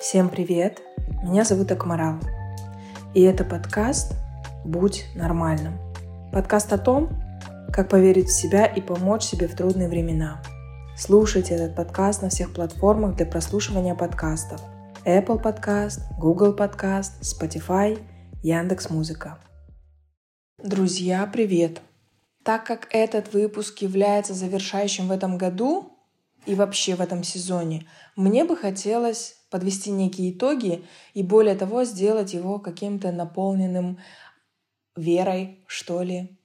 Всем привет! Меня зовут Акмарал. И это подкаст «Будь нормальным». Подкаст о том, как поверить в себя и помочь себе в трудные времена. Слушайте этот подкаст на всех платформах для прослушивания подкастов. Apple Podcast, Google Podcast, Spotify, Яндекс Музыка. Друзья, привет! Так как этот выпуск является завершающим в этом году и вообще в этом сезоне, мне бы хотелось подвести некие итоги и более того сделать его каким-то наполненным верой, что ли.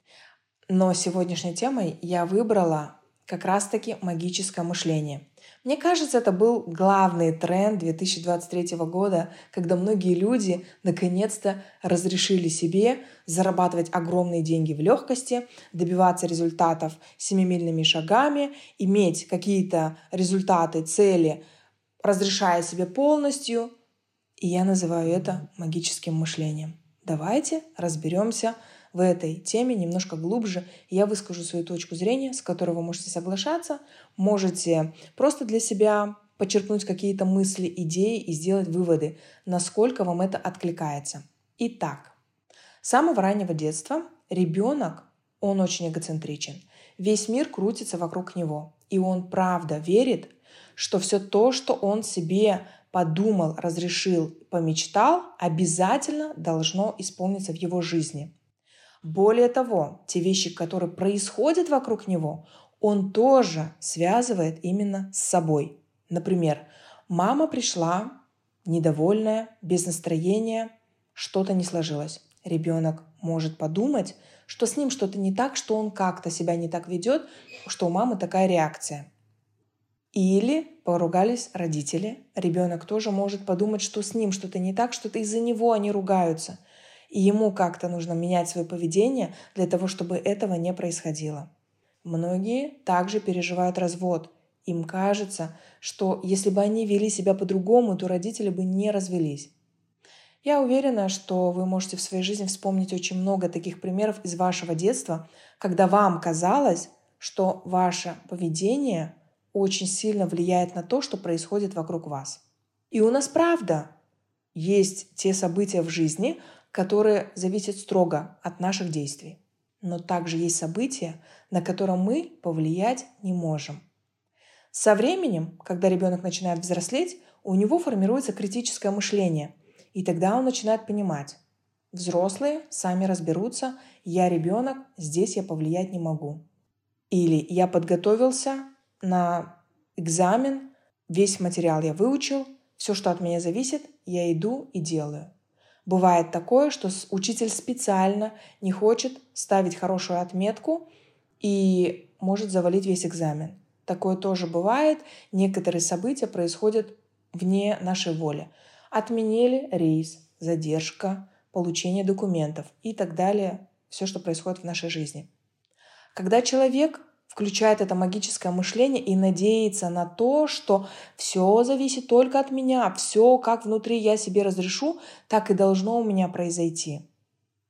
Но сегодняшней темой я выбрала как раз-таки магическое мышление. Мне кажется, это был главный тренд 2023 года, когда многие люди наконец-то разрешили себе зарабатывать огромные деньги в легкости, добиваться результатов семимильными шагами, иметь какие-то результаты, цели – разрешая себе полностью, и я называю это магическим мышлением. Давайте разберемся в этой теме немножко глубже. Я выскажу свою точку зрения, с которой вы можете соглашаться, можете просто для себя подчеркнуть какие-то мысли, идеи и сделать выводы, насколько вам это откликается. Итак, с самого раннего детства ребенок, он очень эгоцентричен. Весь мир крутится вокруг него. И он правда верит, что все то, что он себе подумал, разрешил, помечтал, обязательно должно исполниться в его жизни. Более того, те вещи, которые происходят вокруг него, он тоже связывает именно с собой. Например, мама пришла недовольная, без настроения, что-то не сложилось. Ребенок может подумать, что с ним что-то не так, что он как-то себя не так ведет, что у мамы такая реакция. Или поругались родители. Ребенок тоже может подумать, что с ним что-то не так, что-то из-за него они ругаются. И ему как-то нужно менять свое поведение для того, чтобы этого не происходило. Многие также переживают развод. Им кажется, что если бы они вели себя по-другому, то родители бы не развелись. Я уверена, что вы можете в своей жизни вспомнить очень много таких примеров из вашего детства, когда вам казалось, что ваше поведение очень сильно влияет на то, что происходит вокруг вас. И у нас правда есть те события в жизни, которые зависят строго от наших действий. Но также есть события, на которые мы повлиять не можем. Со временем, когда ребенок начинает взрослеть, у него формируется критическое мышление, и тогда он начинает понимать, взрослые сами разберутся, я ребенок, здесь я повлиять не могу. Или я подготовился, на экзамен, весь материал я выучил, все, что от меня зависит, я иду и делаю. Бывает такое, что учитель специально не хочет ставить хорошую отметку и может завалить весь экзамен. Такое тоже бывает. Некоторые события происходят вне нашей воли. Отменили рейс, задержка, получение документов и так далее. Все, что происходит в нашей жизни. Когда человек включает это магическое мышление и надеется на то, что все зависит только от меня, все как внутри я себе разрешу, так и должно у меня произойти,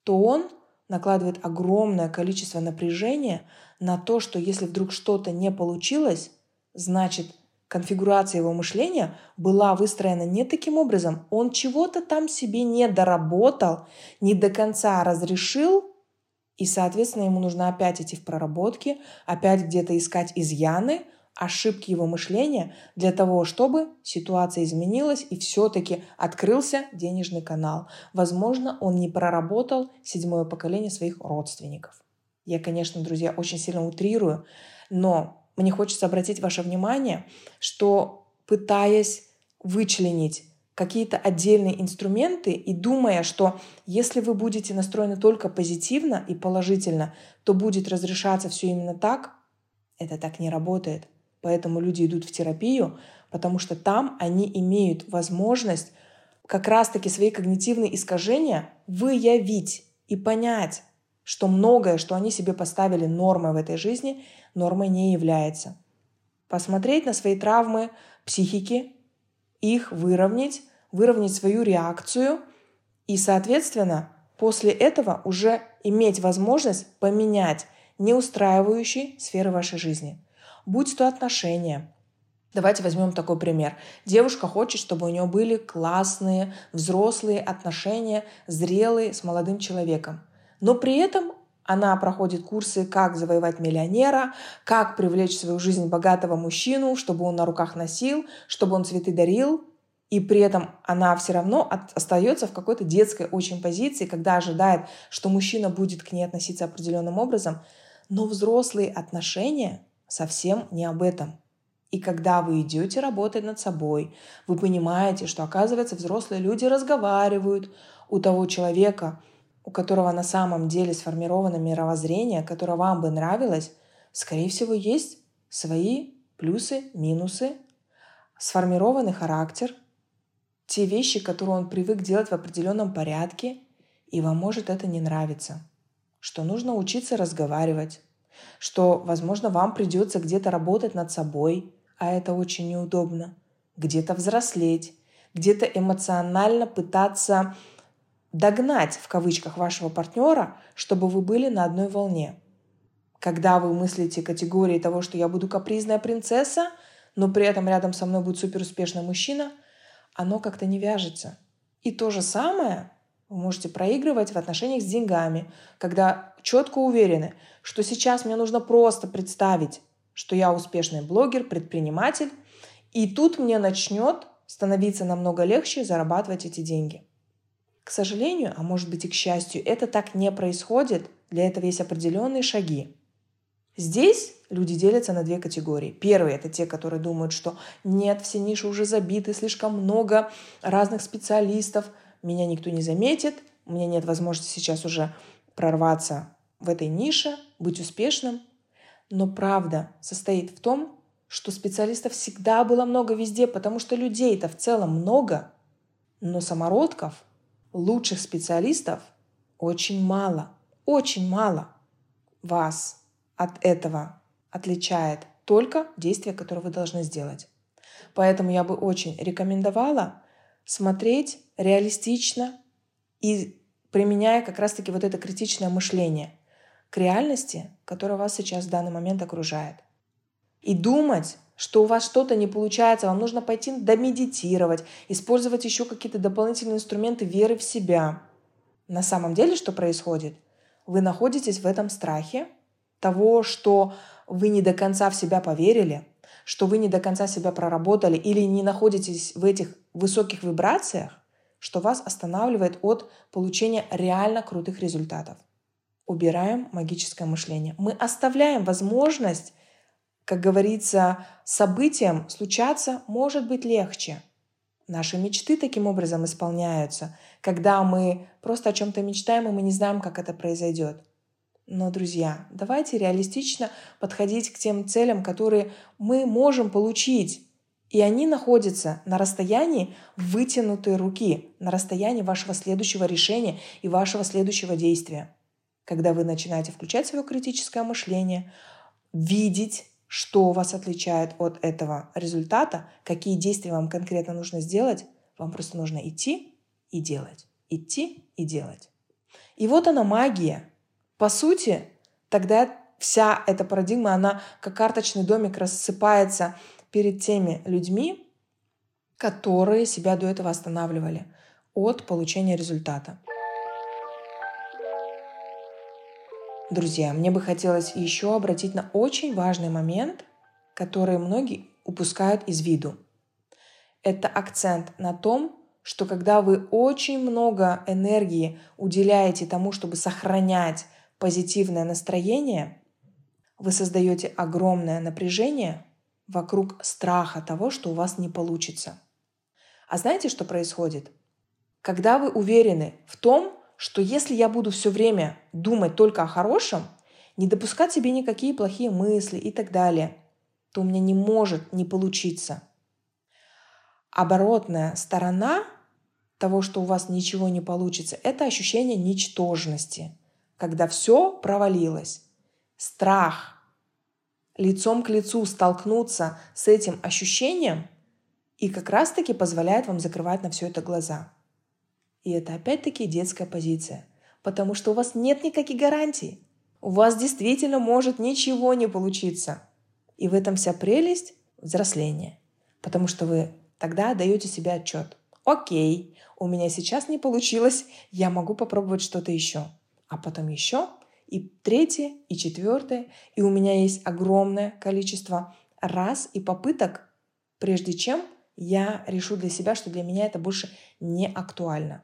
то он накладывает огромное количество напряжения на то, что если вдруг что-то не получилось, значит конфигурация его мышления была выстроена не таким образом. Он чего-то там себе не доработал, не до конца разрешил, и, соответственно, ему нужно опять идти в проработки, опять где-то искать изъяны, ошибки его мышления для того, чтобы ситуация изменилась и все-таки открылся денежный канал. Возможно, он не проработал седьмое поколение своих родственников. Я, конечно, друзья, очень сильно утрирую, но мне хочется обратить ваше внимание, что пытаясь вычленить какие-то отдельные инструменты и думая, что если вы будете настроены только позитивно и положительно, то будет разрешаться все именно так, это так не работает. Поэтому люди идут в терапию, потому что там они имеют возможность как раз-таки свои когнитивные искажения выявить и понять, что многое, что они себе поставили нормой в этой жизни, нормой не является. Посмотреть на свои травмы психики, их выровнять, выровнять свою реакцию и, соответственно, после этого уже иметь возможность поменять неустраивающие сферы вашей жизни. Будь то отношения, Давайте возьмем такой пример. Девушка хочет, чтобы у нее были классные, взрослые отношения, зрелые с молодым человеком. Но при этом она проходит курсы, как завоевать миллионера, как привлечь в свою жизнь богатого мужчину, чтобы он на руках носил, чтобы он цветы дарил. И при этом она все равно остается в какой-то детской очень позиции, когда ожидает, что мужчина будет к ней относиться определенным образом. Но взрослые отношения совсем не об этом. И когда вы идете работать над собой, вы понимаете, что, оказывается, взрослые люди разговаривают у того человека, у которого на самом деле сформировано мировоззрение, которое вам бы нравилось, скорее всего, есть свои плюсы, минусы, сформированный характер, те вещи, которые он привык делать в определенном порядке, и вам может это не нравиться. Что нужно учиться разговаривать, что, возможно, вам придется где-то работать над собой, а это очень неудобно. Где-то взрослеть, где-то эмоционально пытаться догнать в кавычках вашего партнера, чтобы вы были на одной волне. Когда вы мыслите категории того, что я буду капризная принцесса, но при этом рядом со мной будет суперуспешный мужчина, оно как-то не вяжется. И то же самое вы можете проигрывать в отношениях с деньгами, когда четко уверены, что сейчас мне нужно просто представить, что я успешный блогер, предприниматель, и тут мне начнет становиться намного легче зарабатывать эти деньги. К сожалению, а может быть и к счастью, это так не происходит. Для этого есть определенные шаги. Здесь люди делятся на две категории. Первые – это те, которые думают, что нет, все ниши уже забиты, слишком много разных специалистов, меня никто не заметит, у меня нет возможности сейчас уже прорваться в этой нише, быть успешным. Но правда состоит в том, что специалистов всегда было много везде, потому что людей-то в целом много, но самородков, лучших специалистов очень мало, очень мало. Вас от этого отличает только действие, которое вы должны сделать. Поэтому я бы очень рекомендовала смотреть реалистично и применяя как раз-таки вот это критичное мышление – к реальности, которая вас сейчас в данный момент окружает. И думать, что у вас что-то не получается, вам нужно пойти домедитировать, использовать еще какие-то дополнительные инструменты веры в себя. На самом деле, что происходит? Вы находитесь в этом страхе того, что вы не до конца в себя поверили, что вы не до конца себя проработали или не находитесь в этих высоких вибрациях, что вас останавливает от получения реально крутых результатов убираем магическое мышление. Мы оставляем возможность, как говорится, событиям случаться может быть легче. Наши мечты таким образом исполняются, когда мы просто о чем-то мечтаем, и мы не знаем, как это произойдет. Но, друзья, давайте реалистично подходить к тем целям, которые мы можем получить. И они находятся на расстоянии вытянутой руки, на расстоянии вашего следующего решения и вашего следующего действия когда вы начинаете включать свое критическое мышление, видеть, что вас отличает от этого результата, какие действия вам конкретно нужно сделать, вам просто нужно идти и делать. Идти и делать. И вот она магия. По сути, тогда вся эта парадигма, она как карточный домик рассыпается перед теми людьми, которые себя до этого останавливали от получения результата. Друзья, мне бы хотелось еще обратить на очень важный момент, который многие упускают из виду. Это акцент на том, что когда вы очень много энергии уделяете тому, чтобы сохранять позитивное настроение, вы создаете огромное напряжение вокруг страха того, что у вас не получится. А знаете, что происходит? Когда вы уверены в том, что если я буду все время думать только о хорошем, не допускать себе никакие плохие мысли и так далее, то у меня не может не получиться. Оборотная сторона того, что у вас ничего не получится, это ощущение ничтожности, когда все провалилось. Страх лицом к лицу столкнуться с этим ощущением и как раз-таки позволяет вам закрывать на все это глаза. И это опять-таки детская позиция. потому что у вас нет никаких гарантий. У вас действительно может ничего не получиться. И в этом вся прелесть взросления. Потому что вы тогда даете себе отчет. Окей, у меня сейчас не получилось, я могу попробовать что-то еще. А потом еще, и третье, и четвертое. И у меня есть огромное количество раз и попыток, прежде чем я решу для себя, что для меня это больше не актуально.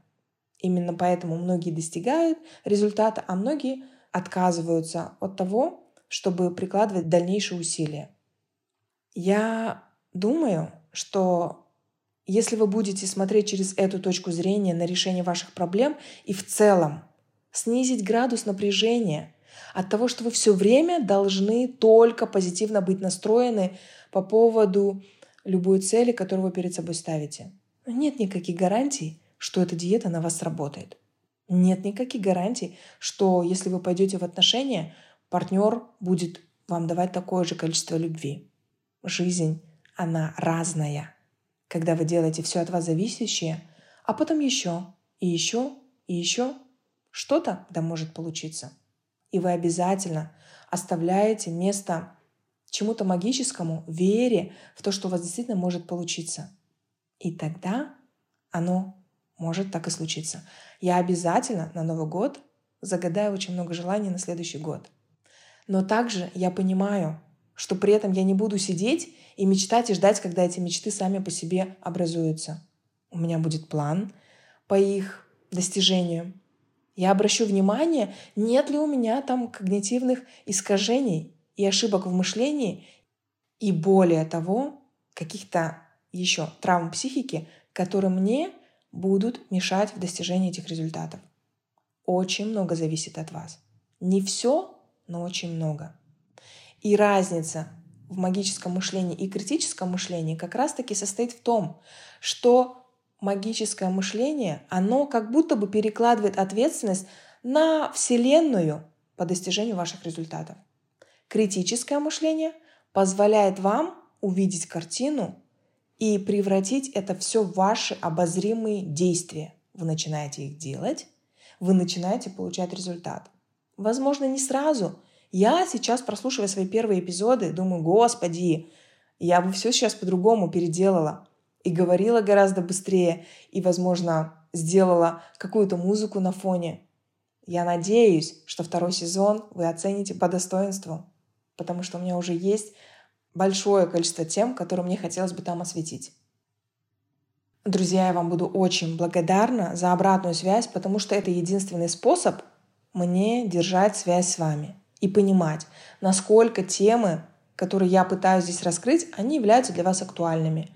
Именно поэтому многие достигают результата, а многие отказываются от того, чтобы прикладывать дальнейшие усилия. Я думаю, что если вы будете смотреть через эту точку зрения на решение ваших проблем и в целом снизить градус напряжения от того, что вы все время должны только позитивно быть настроены по поводу любой цели, которую вы перед собой ставите. Нет никаких гарантий, что эта диета на вас сработает. Нет никаких гарантий, что если вы пойдете в отношения, партнер будет вам давать такое же количество любви. Жизнь, она разная. Когда вы делаете все от вас зависящее, а потом еще, и еще, и еще, что-то да может получиться. И вы обязательно оставляете место чему-то магическому, вере в то, что у вас действительно может получиться. И тогда оно может так и случиться. Я обязательно на Новый год загадаю очень много желаний на следующий год. Но также я понимаю, что при этом я не буду сидеть и мечтать и ждать, когда эти мечты сами по себе образуются. У меня будет план по их достижению. Я обращу внимание, нет ли у меня там когнитивных искажений и ошибок в мышлении, и более того, каких-то еще травм психики, которые мне будут мешать в достижении этих результатов. Очень много зависит от вас. Не все, но очень много. И разница в магическом мышлении и критическом мышлении как раз-таки состоит в том, что магическое мышление, оно как будто бы перекладывает ответственность на Вселенную по достижению ваших результатов. Критическое мышление позволяет вам увидеть картину и превратить это все в ваши обозримые действия. Вы начинаете их делать, вы начинаете получать результат. Возможно, не сразу. Я сейчас, прослушивая свои первые эпизоды, думаю, господи, я бы все сейчас по-другому переделала и говорила гораздо быстрее, и, возможно, сделала какую-то музыку на фоне. Я надеюсь, что второй сезон вы оцените по достоинству потому что у меня уже есть большое количество тем, которые мне хотелось бы там осветить. Друзья, я вам буду очень благодарна за обратную связь, потому что это единственный способ мне держать связь с вами и понимать, насколько темы, которые я пытаюсь здесь раскрыть, они являются для вас актуальными.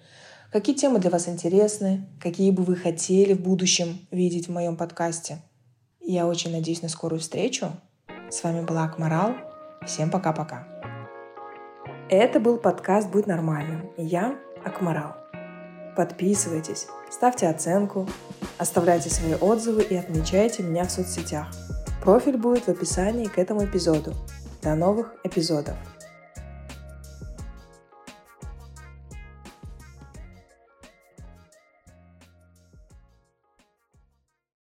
Какие темы для вас интересны, какие бы вы хотели в будущем видеть в моем подкасте. Я очень надеюсь на скорую встречу. С вами была Акмарал. Всем пока-пока. Это был подкаст «Будь нормальным». я Акмарал. Подписывайтесь, ставьте оценку, оставляйте свои отзывы и отмечайте меня в соцсетях. Профиль будет в описании к этому эпизоду. До новых эпизодов!